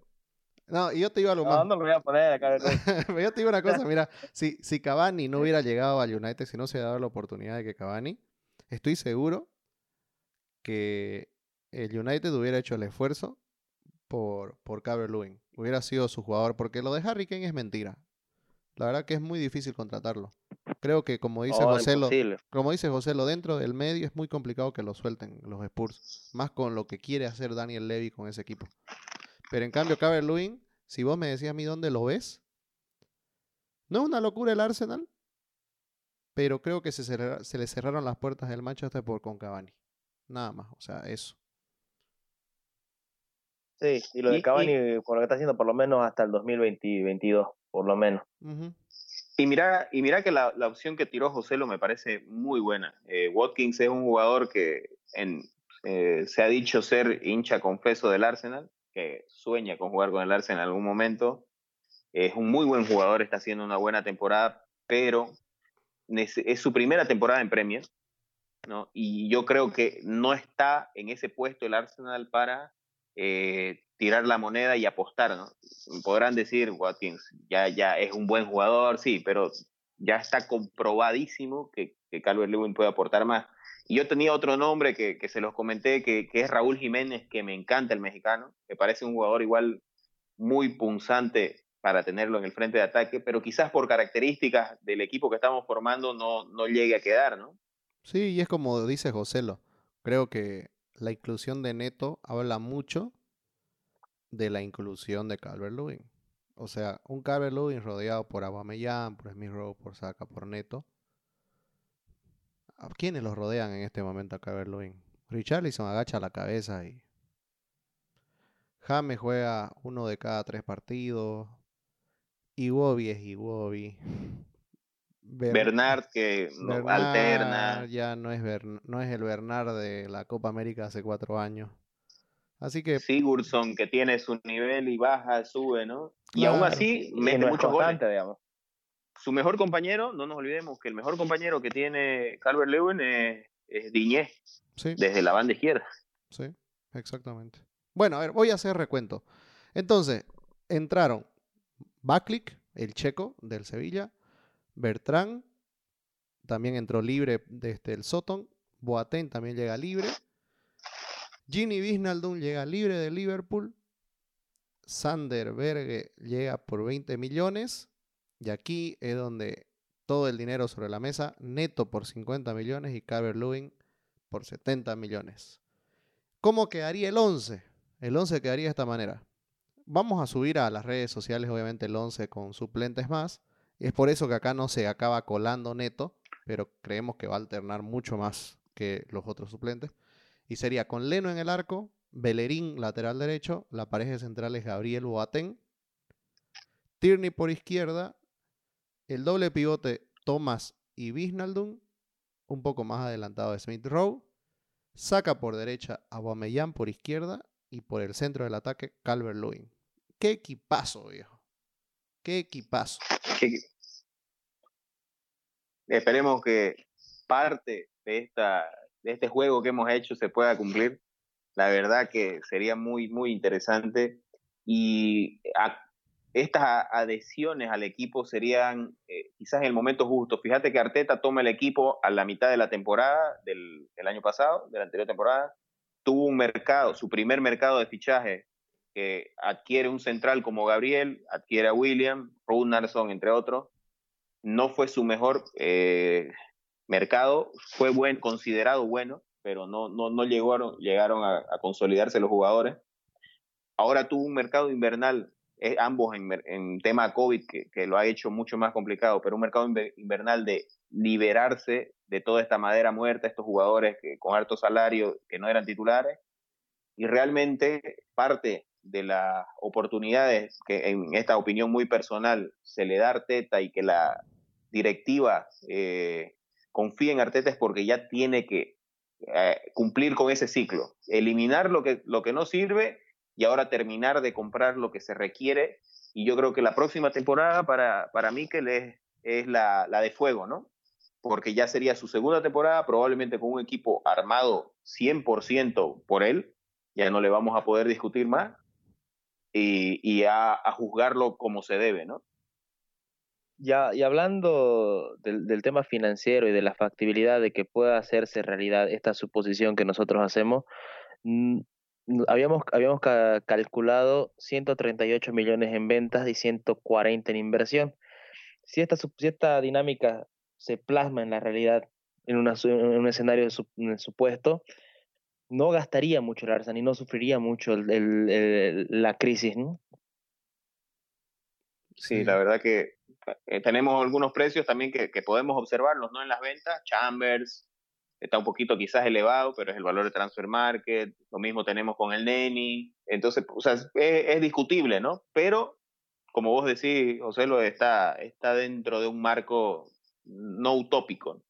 No, y yo te digo algo más. No, no lo voy a poner acá. yo te digo una cosa, mira, si, si Cavani no hubiera llegado al United, si no se hubiera dado la oportunidad de que Cavani, estoy seguro que el United hubiera hecho el esfuerzo por, por Lewin. Hubiera sido su jugador, porque lo de Harry Kane es mentira. La verdad que es muy difícil contratarlo. Creo que como dice oh, José, lo, como dice José, lo dentro del medio es muy complicado que lo suelten los Spurs, más con lo que quiere hacer Daniel Levy con ese equipo. Pero en cambio, Calvert Lewin, si vos me decías a mí dónde lo ves, no es una locura el Arsenal, pero creo que se, se le cerraron las puertas del Manchester por con Cavani. Nada más, o sea, eso. Sí, y lo de Cavani, por lo que está haciendo, por lo menos hasta el 2022, por lo menos. Y mira, y mira que la, la, opción que tiró José lo me parece muy buena. Eh, Watkins es un jugador que en, eh, se ha dicho ser hincha confeso del Arsenal que sueña con jugar con el Arsenal en algún momento. Es un muy buen jugador, está haciendo una buena temporada, pero es su primera temporada en Premier, ¿no? Y yo creo que no está en ese puesto el Arsenal para eh, tirar la moneda y apostar, ¿no? Podrán decir, Watkins, ya, ya es un buen jugador, sí, pero ya está comprobadísimo que, que Calvert Lewin puede aportar más. Y yo tenía otro nombre que, que se los comenté, que, que, es Raúl Jiménez, que me encanta el mexicano, me parece un jugador igual muy punzante para tenerlo en el frente de ataque, pero quizás por características del equipo que estamos formando no, no llegue a quedar, ¿no? Sí, y es como dice Joselo, creo que la inclusión de Neto habla mucho de la inclusión de Calvert Lewin. O sea, un Calvert Lewin rodeado por Aubameyang, por Smith Rowe, por Saka, por Neto, ¿A quiénes los rodean en este momento a Calvert Lewin? Richarlison agacha la cabeza y. James juega uno de cada tres partidos. Iwobi es Iwobi. Bernard que alterna. Ya no es, no es el Bernard de la Copa América hace cuatro años. Así que. Sigurdsson que tiene su nivel y baja, sube, ¿no? Y aún así mete mucho goles. digamos su mejor compañero, no nos olvidemos que el mejor compañero que tiene Calvert Lewin es, es Diñé, desde la banda izquierda. Sí, exactamente. Bueno, a ver, voy a hacer recuento. Entonces, entraron Baklik, el checo del Sevilla, Bertrán, también entró libre desde el Soton, Boateng también llega libre, Ginny Wijnaldum llega libre de Liverpool, Sander Berge llega por 20 millones, y aquí es donde todo el dinero sobre la mesa, neto por 50 millones y Calvert Lewin por 70 millones. ¿Cómo quedaría el 11? El 11 quedaría de esta manera. Vamos a subir a las redes sociales, obviamente, el 11 con suplentes más. Es por eso que acá no se acaba colando neto, pero creemos que va a alternar mucho más que los otros suplentes. Y sería con Leno en el arco, Bellerín lateral derecho, la pareja central es Gabriel Boateng, Tierney por izquierda el doble pivote Thomas y Wijnaldum, un poco más adelantado de Smith Rowe. Saca por derecha a Guamellán por izquierda y por el centro del ataque Calvert Lewin. Qué equipazo, viejo. Qué equipazo. Esperemos que parte de, esta, de este juego que hemos hecho se pueda cumplir. La verdad que sería muy, muy interesante. Y estas adhesiones al equipo serían eh, quizás el momento justo. Fíjate que Arteta toma el equipo a la mitad de la temporada del, año pasado, de la anterior temporada. Tuvo un mercado, su primer mercado de fichaje, que adquiere un central como Gabriel, adquiere a William, Runarsson, entre otros. No fue su mejor eh, mercado, fue buen, considerado bueno, pero no, no, no llegaron, llegaron a, consolidarse los jugadores. Ahora tuvo un mercado invernal eh, ambos en, tema COVID, que, lo ha hecho mucho más complicado, pero un mercado invernal de liberarse de toda esta madera muerta, estos jugadores que, con alto salario que no eran titulares, y realmente parte de las oportunidades que en esta opinión muy personal se le da a Arteta y que la directiva eh, confía en Arteta es porque ya tiene que eh, cumplir con ese ciclo, eliminar lo que, lo que no sirve y ahora terminar de comprar lo que se requiere. Y yo creo que la próxima temporada para, para Mikel es, es la, la de fuego, ¿no? Porque ya sería su segunda temporada, probablemente con un equipo armado 100% por él, ya no le vamos a poder discutir más, y, y a, a, juzgarlo como se debe, ¿no? Ya, y hablando del, del, tema financiero y de la factibilidad de que pueda hacerse realidad esta suposición que nosotros hacemos, habíamos, habíamos calculado 138 millones en ventas y 140 en inversión. Si esta, si esta dinámica se plasma en la realidad, en, una, en un escenario de supuesto, no gastaría mucho el Arsenal y no sufriría mucho el, el, la crisis, ¿no? Sí, la verdad que eh, tenemos algunos precios también que, podemos observarlos, ¿no? En las ventas, Chambers, está un poquito quizás elevado, pero es el valor de transfer market, lo mismo tenemos con el Neni, entonces, o sea, es, discutible, ¿no? Pero, como vos decís, José, lo está, está dentro de un marco no utópico.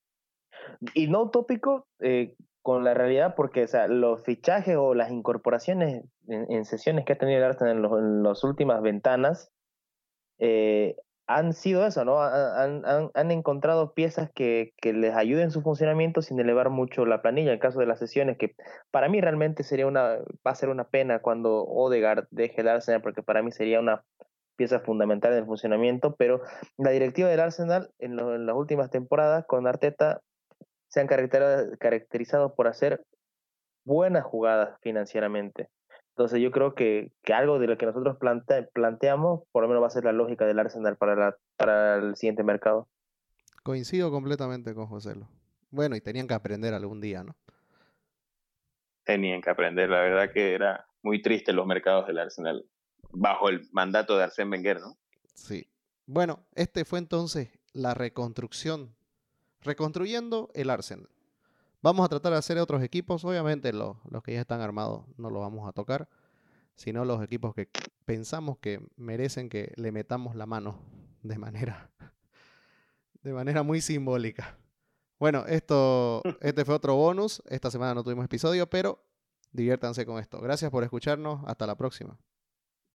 Y no utópico eh, con la realidad, porque o sea, los fichajes o las incorporaciones en, sesiones que ha tenido el Arsenal en, en las últimas ventanas, eh, han sido eso, ¿no? Han, han, han encontrado piezas que, que, les ayuden en su funcionamiento sin elevar mucho la planilla. En el caso de las sesiones, que para mí realmente sería una, va a ser una pena cuando Odegaard deje el Arsenal, porque para mí sería una pieza fundamental en el funcionamiento, pero la directiva del Arsenal en, en las últimas temporadas con Arteta se han caracterizado por hacer buenas jugadas financieramente. Entonces yo creo que, que algo de lo que nosotros planteamos, por lo menos va a ser la lógica del Arsenal para, la, para el siguiente mercado. Coincido completamente con José. Bueno, y tenían que aprender algún día, ¿no? Tenían que aprender, la verdad que era muy triste los mercados del Arsenal bajo el mandato de Arsène Wenger, ¿no? Sí. Bueno, este fue entonces la reconstrucción, reconstruyendo el Arsenal. Vamos a tratar de hacer otros equipos. Obviamente los, los que ya están armados no los vamos a tocar, sino los equipos que pensamos que merecen que le metamos la mano de manera, de manera muy simbólica. Bueno, esto, este fue otro bonus. Esta semana no tuvimos episodio, pero diviértanse con esto. Gracias por escucharnos. Hasta la próxima.